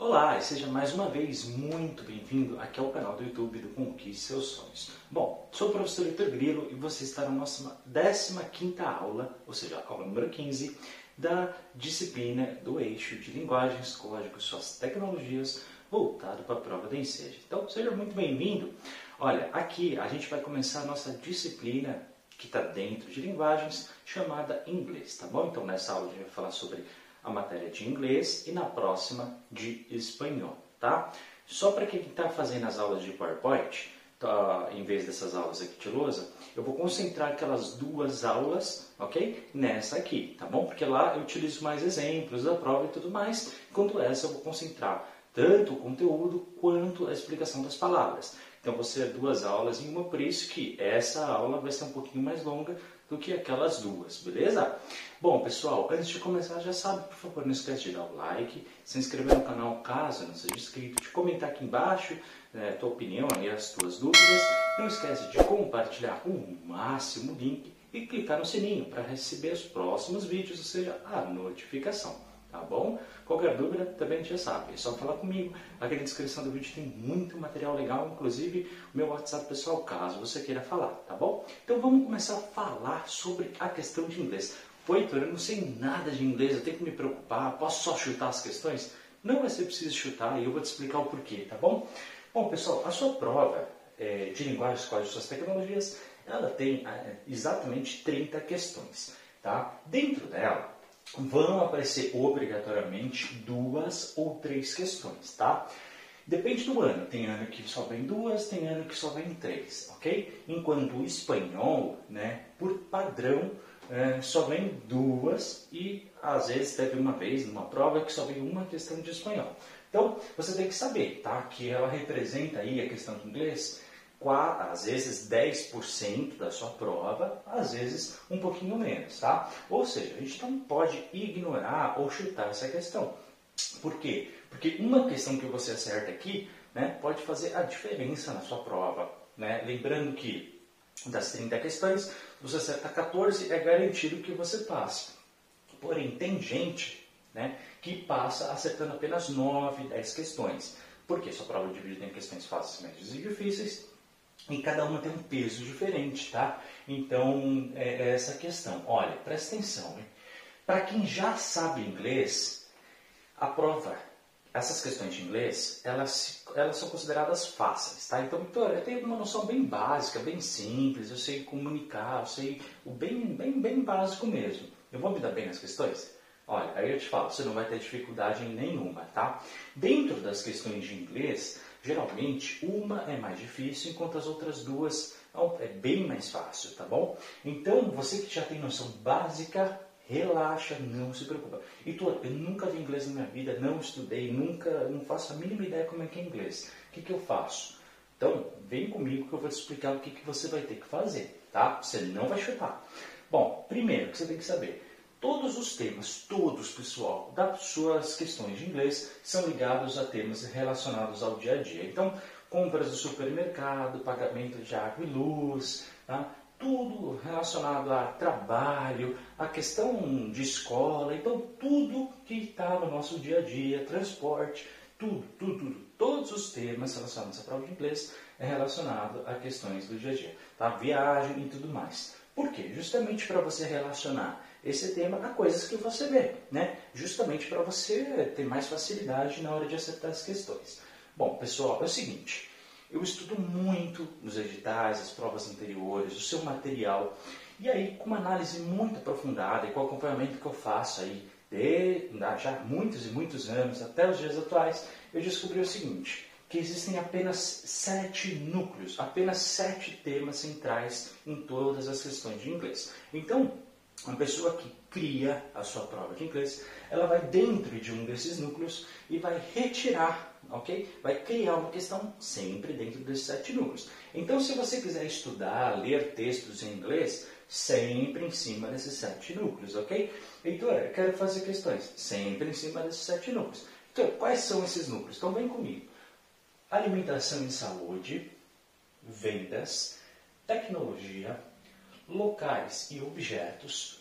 Olá e seja mais uma vez muito bem-vindo aqui ao canal do YouTube do Conquiste Seus Sonhos. Bom, sou o professor Vitor Grilo e você está na nossa 15ª aula, ou seja, aula número 15, da disciplina do eixo de linguagens, códigos, suas tecnologias, voltado para a prova da Enseja. Então, seja muito bem-vindo. Olha, aqui a gente vai começar a nossa disciplina que está dentro de linguagens, chamada inglês, tá bom? Então, nessa aula a gente vai falar sobre a matéria de inglês e na próxima de espanhol, tá? Só para quem está fazendo as aulas de PowerPoint, tá, em vez dessas aulas aqui de lousa, eu vou concentrar aquelas duas aulas, ok? Nessa aqui, tá bom? Porque lá eu utilizo mais exemplos da prova e tudo mais, enquanto essa eu vou concentrar tanto o conteúdo quanto a explicação das palavras. Então, vão ser duas aulas em uma, por isso que essa aula vai ser um pouquinho mais longa do que aquelas duas, beleza? Bom, pessoal, antes de começar, já sabe, por favor, não esquece de dar o like, se inscrever no canal caso não seja inscrito, de comentar aqui embaixo né, tua opinião e as tuas dúvidas. Não esquece de compartilhar o máximo link e clicar no sininho para receber os próximos vídeos, ou seja, a notificação tá bom? Qualquer dúvida, também já sabe, é só falar comigo. Aqui na descrição do vídeo tem muito material legal, inclusive o meu WhatsApp pessoal, caso você queira falar, tá bom? Então vamos começar a falar sobre a questão de inglês. Pô, Heitor, eu não sei nada de inglês, eu tenho que me preocupar, posso só chutar as questões? Não vai ser preciso chutar e eu vou te explicar o porquê, tá bom? Bom, pessoal, a sua prova é, de linguagens, quais suas tecnologias, ela tem é, exatamente 30 questões, tá? Dentro dela, vão aparecer obrigatoriamente duas ou três questões, tá? Depende do ano. Tem ano que só vem duas, tem ano que só vem três, ok? Enquanto o espanhol, né, por padrão, é, só vem duas e às vezes teve uma vez numa prova que só vem uma questão de espanhol. Então, você tem que saber, tá? Que ela representa aí a questão de inglês às vezes 10% da sua prova, às vezes um pouquinho menos, tá? Ou seja, a gente não pode ignorar ou chutar essa questão. Por quê? Porque uma questão que você acerta aqui né, pode fazer a diferença na sua prova. Né? Lembrando que das 30 questões, você acerta 14, é garantido que você passe. Porém, tem gente né, que passa acertando apenas 9, 10 questões. Porque sua prova divide em questões fáceis, médias e difíceis e cada uma tem um peso diferente, tá? Então, é, é essa questão. Olha, presta atenção, Para quem já sabe inglês, a prova, essas questões de inglês, elas, elas são consideradas fáceis, tá? Então, Vitor, eu tenho uma noção bem básica, bem simples, eu sei comunicar, eu sei o bem, bem, bem básico mesmo. Eu vou me dar bem nas questões? Olha, aí eu te falo, você não vai ter dificuldade nenhuma, tá? Dentro das questões de inglês, Geralmente, uma é mais difícil, enquanto as outras duas é bem mais fácil, tá bom? Então, você que já tem noção básica, relaxa, não se preocupa. E tu, eu nunca vi inglês na minha vida, não estudei, nunca, não faço a mínima ideia como é que é inglês. O que, que eu faço? Então, vem comigo que eu vou te explicar o que, que você vai ter que fazer, tá? Você não vai chutar. Bom, primeiro que você tem que saber, Todos os temas, todos, pessoal, das suas questões de inglês são ligados a temas relacionados ao dia a dia. Então, compras do supermercado, pagamento de água e luz, tá? tudo relacionado a trabalho, a questão de escola, então tudo que está no nosso dia a dia, transporte, tudo, tudo, tudo, todos os temas relacionados à prova de inglês é relacionado a questões do dia a dia, tá? Viagem e tudo mais. Por quê? Justamente para você relacionar esse tema a coisas que você vê, né? Justamente para você ter mais facilidade na hora de acertar as questões. Bom, pessoal, é o seguinte. Eu estudo muito nos editais, as provas anteriores, o seu material. E aí, com uma análise muito aprofundada e com o acompanhamento que eu faço aí de já muitos e muitos anos até os dias atuais, eu descobri o seguinte, que existem apenas sete núcleos, apenas sete temas centrais em todas as questões de inglês. Então, uma pessoa que cria a sua prova de inglês, ela vai dentro de um desses núcleos e vai retirar, ok? Vai criar uma questão sempre dentro desses sete núcleos. Então, se você quiser estudar, ler textos em inglês, sempre em cima desses sete núcleos, ok? Heitor, eu quero fazer questões, sempre em cima desses sete núcleos. Então, quais são esses núcleos? Então, vem comigo. Alimentação e saúde, vendas, tecnologia, locais e objetos,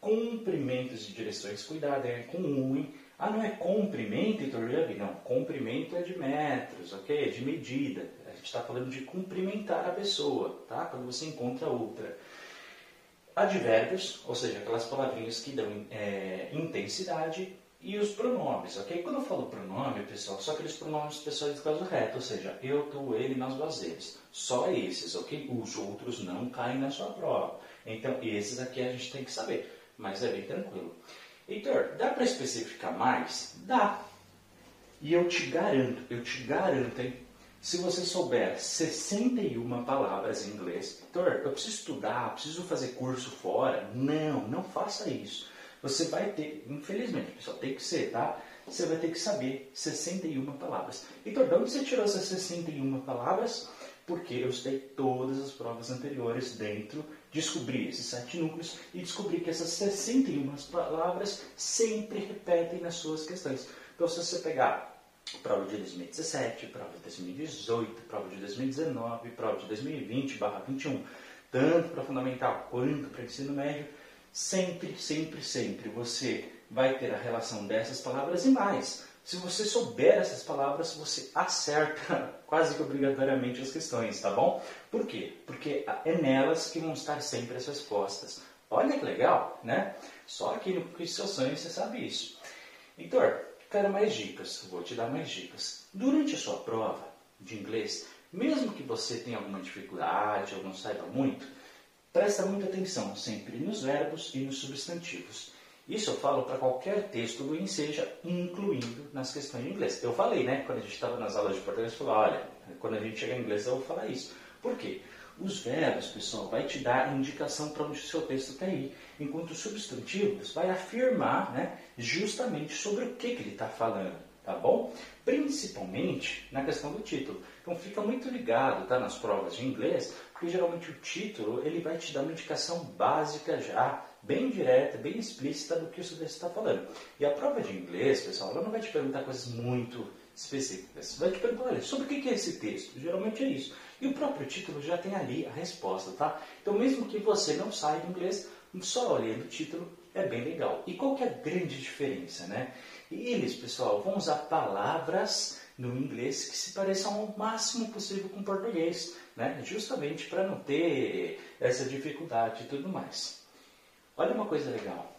cumprimentos de direções, cuidado é com um, Ah, não é comprimento, Heitor Não, comprimento é de metros, ok? É de medida. A gente está falando de cumprimentar a pessoa, tá? Quando você encontra outra. Advérbios, ou seja, aquelas palavrinhas que dão é, intensidade, e os pronomes, ok? Quando eu falo pronome, pessoal, só aqueles pronomes pessoais de caso reto, ou seja, eu, tu, ele nas bases. Só esses, ok? Os outros não caem na sua prova. Então, esses aqui a gente tem que saber, mas é bem tranquilo. Heitor, dá para especificar mais? Dá. E eu te garanto, eu te garanto, hein? Se você souber 61 palavras em inglês, Heitor, eu preciso estudar, preciso fazer curso fora? Não, não faça isso. Você vai ter, infelizmente, pessoal, tem que ser, tá? Você vai ter que saber 61 palavras. Heitor, de onde você tirou essas 61 palavras? Porque eu estudei todas as provas anteriores dentro descobri esses sete núcleos e descobri que essas 61 palavras sempre repetem nas suas questões. Então, se você pegar prova de 2017, prova de 2018, prova de 2019, prova de 2020, barra 21, tanto para fundamental quanto para ensino médio, sempre, sempre, sempre você vai ter a relação dessas palavras e mais. Se você souber essas palavras, você acerta quase que obrigatoriamente as questões, tá bom? Por quê? Porque é nelas que vão estar sempre as respostas. Olha que legal, né? Só aqui no Quiz Sonho você sabe isso. Heitor, quero mais dicas. Vou te dar mais dicas. Durante a sua prova de inglês, mesmo que você tenha alguma dificuldade ou não saiba muito, presta muita atenção sempre nos verbos e nos substantivos. Isso eu falo para qualquer texto do Enseja, incluindo nas questões de inglês. Eu falei, né, quando a gente estava nas aulas de português, eu falei, olha, quando a gente chegar em inglês eu vou falar isso. Por quê? Os verbos, pessoal, vai te dar indicação para onde o seu texto quer ir, enquanto os substantivos vai afirmar né, justamente sobre o que, que ele está falando, tá bom? Principalmente na questão do título. Então fica muito ligado tá, nas provas de inglês, porque geralmente o título ele vai te dar uma indicação básica já bem direta, bem explícita do que o está falando. E a prova de inglês, pessoal, ela não vai te perguntar coisas muito específicas. Vai te perguntar, olha, sobre o que é esse texto? Geralmente é isso. E o próprio título já tem ali a resposta, tá? Então, mesmo que você não saiba inglês, só olhando o título é bem legal. E qual que é a grande diferença, né? Eles, pessoal, vão usar palavras no inglês que se pareçam ao máximo possível com o português, né? Justamente para não ter essa dificuldade e tudo mais. Olha uma coisa legal.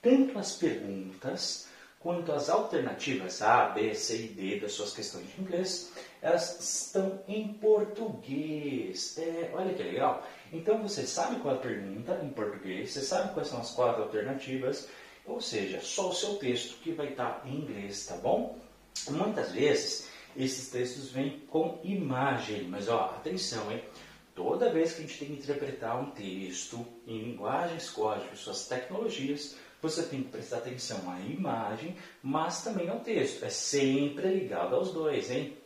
Tanto as perguntas quanto as alternativas A, B, C e D das suas questões de inglês, elas estão em português. É, olha que legal. Então você sabe qual é a pergunta em português, você sabe quais são as quatro alternativas, ou seja, só o seu texto que vai estar em inglês, tá bom? Muitas vezes esses textos vêm com imagem, mas ó, atenção, hein? Toda vez que a gente tem que interpretar um texto em linguagens, códigos, suas tecnologias, você tem que prestar atenção à imagem, mas também ao texto. É sempre ligado aos dois, hein?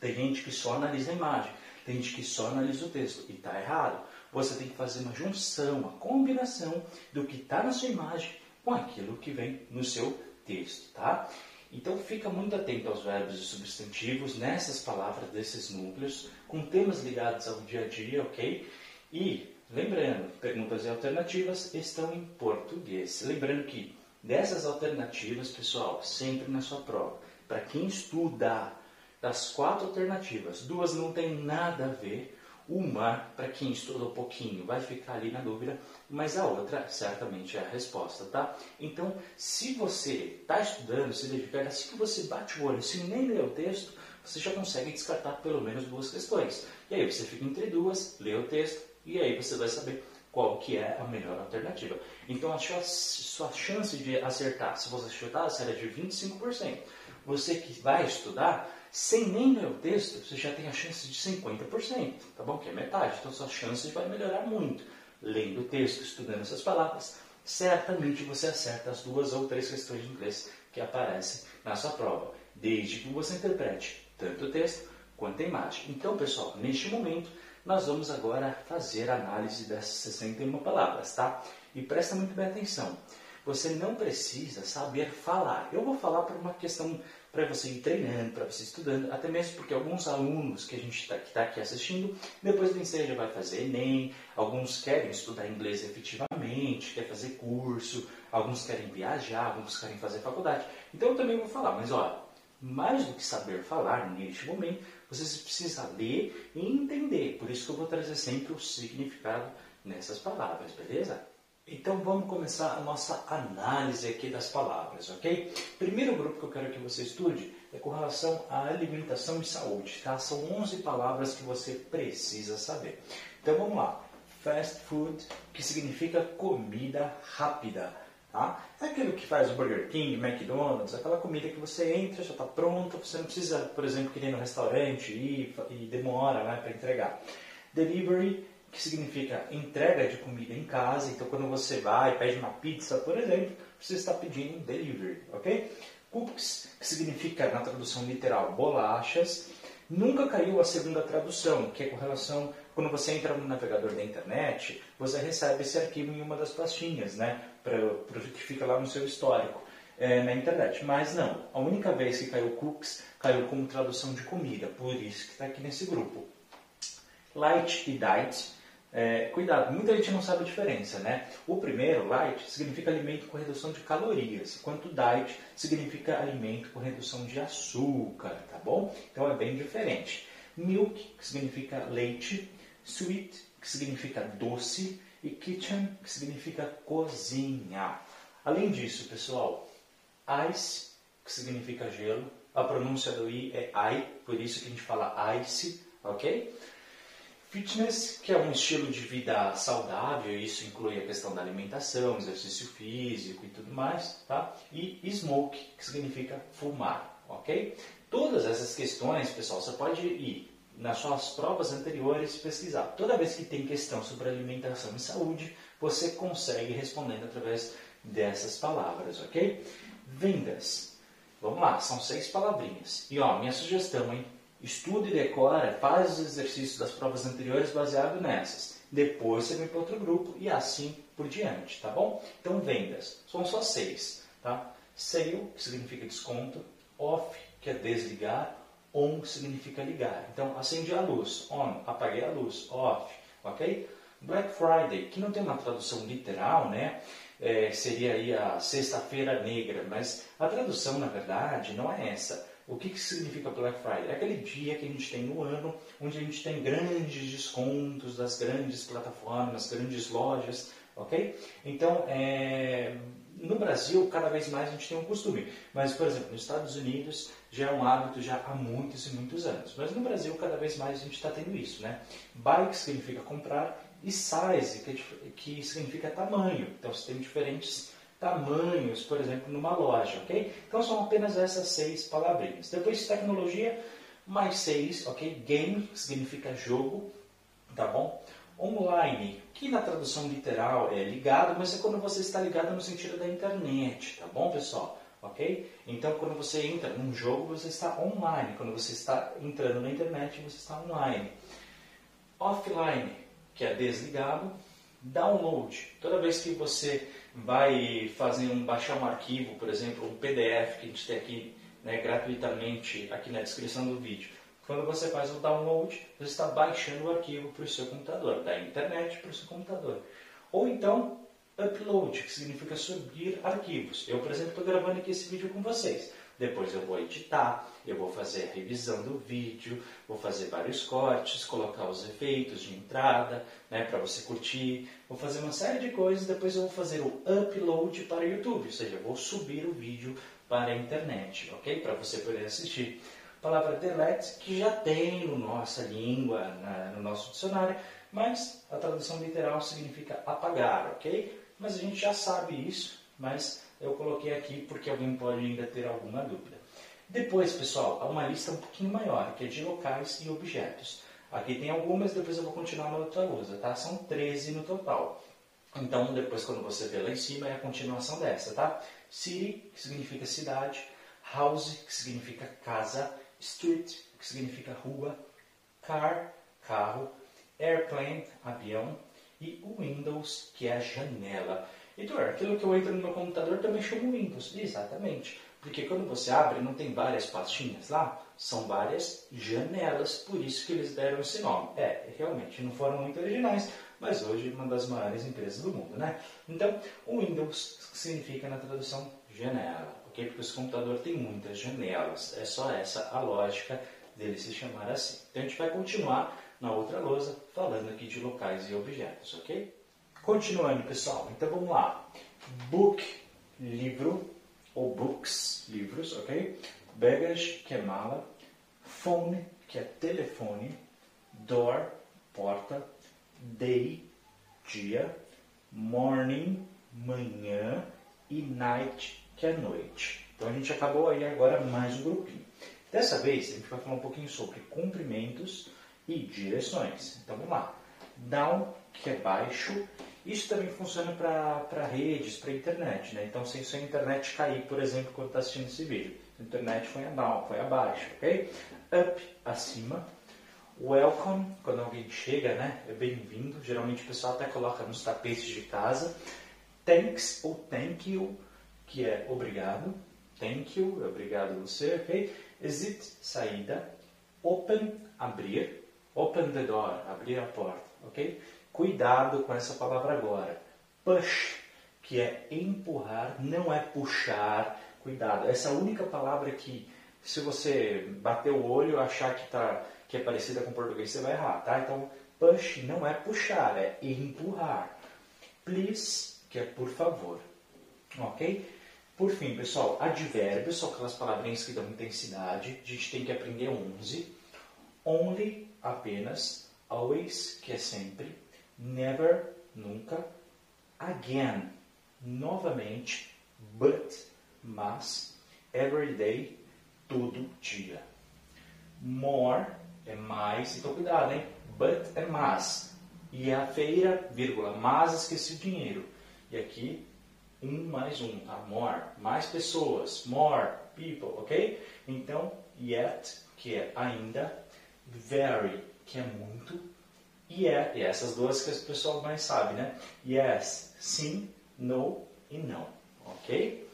Tem gente que só analisa a imagem, tem gente que só analisa o texto, e está errado. Você tem que fazer uma junção, uma combinação do que está na sua imagem com aquilo que vem no seu texto, tá? Então fica muito atento aos verbos e substantivos nessas palavras desses núcleos, com temas ligados ao dia a dia, ok? E lembrando, perguntas e alternativas estão em português. Lembrando que dessas alternativas, pessoal, sempre na sua prova, para quem estuda das quatro alternativas, duas não tem nada a ver uma, para quem estuda um pouquinho, vai ficar ali na dúvida, mas a outra certamente é a resposta, tá? Então, se você está estudando, se dedicar, assim que você bate o olho, se nem lê o texto, você já consegue descartar pelo menos duas questões. E aí você fica entre duas, lê o texto, e aí você vai saber qual que é a melhor alternativa. Então, a sua chance de acertar, se você chutar, será de 25%. Você que vai estudar, sem nem ler o texto, você já tem a chance de 50%, tá bom? Que é metade. Então sua chance vai melhorar muito. Lendo o texto, estudando essas palavras, certamente você acerta as duas ou três questões de inglês que aparecem na sua prova, desde que você interprete tanto o texto quanto a imagem. Então, pessoal, neste momento, nós vamos agora fazer a análise dessas 61 palavras, tá? E presta muito bem atenção. Você não precisa saber falar. Eu vou falar por uma questão para você ir treinando, para você estudando, até mesmo porque alguns alunos que a gente está tá aqui assistindo, depois do ensejo vai fazer Enem, alguns querem estudar inglês efetivamente quer fazer curso, alguns querem viajar, alguns querem fazer faculdade. Então eu também vou falar, mas olha, mais do que saber falar neste momento, você precisa ler e entender. Por isso que eu vou trazer sempre o significado nessas palavras, beleza? Então vamos começar a nossa análise aqui das palavras, ok? Primeiro grupo que eu quero que você estude é com relação à alimentação e saúde, tá? São 11 palavras que você precisa saber. Então vamos lá. Fast food, que significa comida rápida. Tá? É aquilo que faz o Burger King, McDonald's, aquela comida que você entra, já está pronta, você não precisa, por exemplo, ir no restaurante e, e demora né, para entregar. Delivery, que significa entrega de comida em casa, então quando você vai pede uma pizza, por exemplo, você está pedindo delivery, ok? Cookies, que significa, na tradução literal, bolachas. Nunca caiu a segunda tradução, que é com relação quando você entra no navegador da internet, você recebe esse arquivo em uma das pastinhas, né? Para que fica lá no seu histórico é, na internet. Mas não, a única vez que caiu cookies, caiu como tradução de comida, por isso que está aqui nesse grupo. Light e diet, é, cuidado, muita gente não sabe a diferença, né? O primeiro, light, significa alimento com redução de calorias, enquanto diet significa alimento com redução de açúcar, tá bom? Então é bem diferente. Milk, que significa leite, Sweet, que significa doce, e kitchen, que significa cozinha. Além disso, pessoal, ice, que significa gelo, a pronúncia do i é I, por isso que a gente fala ice, ok? Fitness, que é um estilo de vida saudável, isso inclui a questão da alimentação, exercício físico e tudo mais, tá? E smoke, que significa fumar, ok? Todas essas questões, pessoal, você pode ir nas suas provas anteriores pesquisar. Toda vez que tem questão sobre alimentação e saúde, você consegue respondendo através dessas palavras, ok? Vendas. Vamos lá, são seis palavrinhas. E ó, minha sugestão, hein? Estude e decora, faz os exercícios das provas anteriores baseado nessas. Depois você vem para outro grupo e assim por diante, tá bom? Então, vendas. São só seis, tá? Sale, que significa desconto. Off, que é desligar On significa ligar. Então, acendi a luz. On, apaguei a luz. Off, ok? Black Friday, que não tem uma tradução literal, né? É, seria aí a sexta-feira negra, mas a tradução, na verdade, não é essa. O que, que significa Black Friday? É aquele dia que a gente tem no ano, onde a gente tem grandes descontos das grandes plataformas, grandes lojas, ok? Então, é, no Brasil, cada vez mais a gente tem um costume, mas, por exemplo, nos Estados Unidos já é um hábito já há muitos e muitos anos. Mas no Brasil, cada vez mais a gente está tendo isso, né? Que significa comprar, e size, que, é que significa tamanho. Então, você tem diferentes tamanhos, por exemplo, numa loja, ok? Então, são apenas essas seis palavrinhas. Depois, tecnologia, mais seis, ok? Game, que significa jogo, tá bom? online, que na tradução literal é ligado, mas é quando você está ligado no sentido da internet, tá bom, pessoal? Ok? Então, quando você entra num jogo, você está online. Quando você está entrando na internet, você está online. Offline, que é desligado. Download. Toda vez que você vai fazer um, baixar um arquivo, por exemplo, um PDF que a gente tem aqui né, gratuitamente aqui na descrição do vídeo, quando você faz o download, você está baixando o arquivo para o seu computador, da internet para o seu computador. Ou então, upload, que significa subir arquivos. Eu, por exemplo, estou gravando aqui esse vídeo com vocês. Depois eu vou editar, eu vou fazer a revisão do vídeo, vou fazer vários cortes, colocar os efeitos de entrada, né, para você curtir. Vou fazer uma série de coisas, depois eu vou fazer o upload para o YouTube, ou seja, eu vou subir o vídeo para a internet, ok? Para você poder assistir palavra delete, que já tem no nossa língua, na, no nosso dicionário, mas a tradução literal significa apagar, ok? Mas a gente já sabe isso, mas eu coloquei aqui porque alguém pode ainda ter alguma dúvida. Depois, pessoal, há uma lista um pouquinho maior, que é de locais e objetos. Aqui tem algumas, depois eu vou continuar na outra lousa, tá? São 13 no total. Então, depois, quando você vê lá em cima, é a continuação dessa, tá? City, que significa cidade. House, que significa casa street, que significa rua, car, carro, airplane, avião, e Windows, que é a janela. Heitor, aquilo que eu entro no meu computador também chamo Windows. Exatamente. Porque quando você abre, não tem várias pastinhas lá, são várias janelas, por isso que eles deram esse nome. É, realmente, não foram muito originais, mas hoje uma das maiores empresas do mundo, né? Então, o Windows significa na tradução janela, ok? Porque esse computador tem muitas janelas, é só essa a lógica dele se chamar assim. Então, a gente vai continuar na outra lousa falando aqui de locais e objetos, ok? Continuando, pessoal, então vamos lá. Book, livro, ou books, livros, ok? Baggage, que é mala. Phone, que é telefone. Door, porta. Day, dia. Morning, manhã. E night, que é noite. Então a gente acabou aí agora mais um grupinho. Dessa vez a gente vai falar um pouquinho sobre comprimentos e direções. Então vamos lá. Down, que é baixo, isso também funciona para redes, para internet. Né? Então, se a internet cair, por exemplo, quando está assistindo esse vídeo, a internet foi down, foi abaixo, ok? Up, acima. Welcome, quando alguém chega, né? É bem-vindo. Geralmente o pessoal até coloca nos tapetes de casa. Thanks ou thank you, que é obrigado. Thank you, obrigado você, ok? Exit, saída. Open, abrir. Open the door, abrir a porta, ok? Cuidado com essa palavra agora. Push, que é empurrar, não é puxar. Cuidado. Essa única palavra que, se você bater o olho achar que, tá, que é parecida com português, você vai errar, tá? Então, push não é puxar, é empurrar. Please, que é por favor. Ok? Por fim, pessoal, advérbios são aquelas palavrinhas que dão intensidade. A gente tem que aprender 11. Only, apenas. Always, que é sempre never, nunca, again, novamente, but, mas, every day, todo dia. More é mais, então cuidado, hein? But é mas. E a feira, vírgula, mas esqueci o dinheiro. E aqui, um mais um, tá? More, mais pessoas, more people, ok? Então, yet, que é ainda, very, que é muito, e é, e essas duas que o pessoal mais sabe, né? Yes, sim, no e não, ok?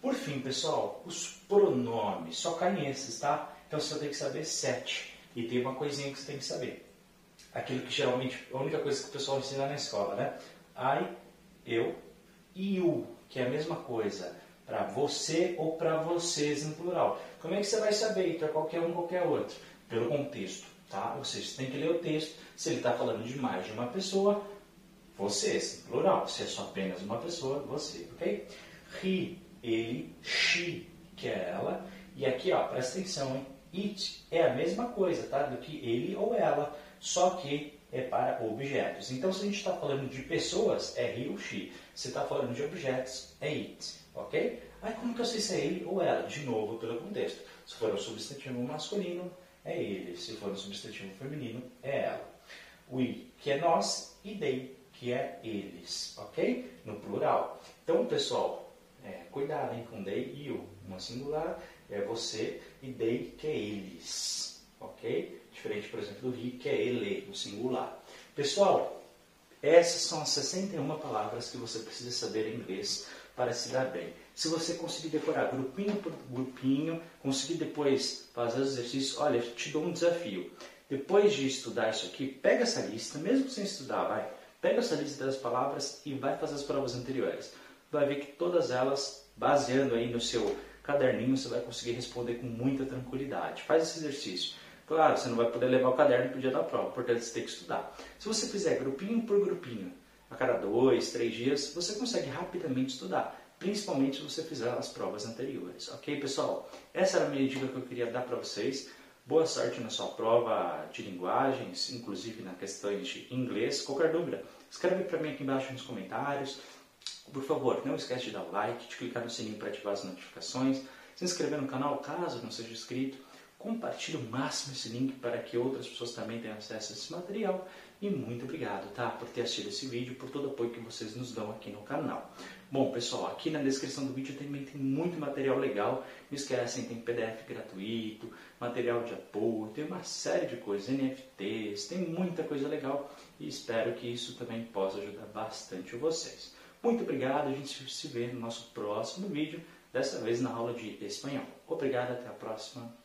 Por fim, pessoal, os pronomes, só caem esses, tá? Então você tem que saber sete. E tem uma coisinha que você tem que saber. Aquilo que geralmente, a única coisa que o pessoal ensina na escola, né? I, eu, e you, que é a mesma coisa para você ou para vocês no plural. Como é que você vai saber para qualquer um, qualquer outro? Pelo contexto. Tá? Ou seja, você tem que ler o texto. Se ele está falando de mais de uma pessoa, vocês, plural. Se é só apenas uma pessoa, você, ok? He, ele, she, que é ela. E aqui, ó, presta atenção, hein? It é a mesma coisa, tá? Do que ele ou ela, só que é para objetos. Então, se a gente está falando de pessoas, é he ou she. Se está falando de objetos, é it, ok? Aí, como que eu sei se é ele ou ela? De novo, pelo contexto. Se for um substantivo masculino, é ele. Se for um substantivo feminino, é ela. We, que é nós, e they, que é eles, ok? No plural. Então, pessoal, é, cuidado hein, com they e you. Uma singular é você e they, que é eles, ok? Diferente, por exemplo, do he, que é ele, no singular. Pessoal, essas são as 61 palavras que você precisa saber em inglês para se dar bem. Se você conseguir decorar grupinho por grupinho, conseguir depois fazer os exercícios, olha, te dou um desafio. Depois de estudar isso aqui, pega essa lista, mesmo sem estudar, vai. Pega essa lista das palavras e vai fazer as provas anteriores. Vai ver que todas elas, baseando aí no seu caderninho, você vai conseguir responder com muita tranquilidade. Faz esse exercício. Claro, você não vai poder levar o caderno para o dia da prova, portanto você tem que estudar. Se você fizer grupinho por grupinho, a cada dois, três dias, você consegue rapidamente estudar principalmente se você fizer as provas anteriores. Ok, pessoal? Essa era a minha dica que eu queria dar para vocês. Boa sorte na sua prova de linguagens, inclusive na questão de inglês. Qualquer dúvida, escreve para mim aqui embaixo nos comentários. Por favor, não esquece de dar o like, de clicar no sininho para ativar as notificações, se inscrever no canal caso não seja inscrito, compartilhe o máximo esse link para que outras pessoas também tenham acesso a esse material e muito obrigado tá, por ter assistido esse vídeo, por todo o apoio que vocês nos dão aqui no canal. Bom, pessoal, aqui na descrição do vídeo também tem muito material legal. Não esquecem, tem PDF gratuito, material de apoio, tem uma série de coisas, NFTs, tem muita coisa legal e espero que isso também possa ajudar bastante vocês. Muito obrigado, a gente se vê no nosso próximo vídeo. dessa vez na aula de espanhol. Obrigado, até a próxima.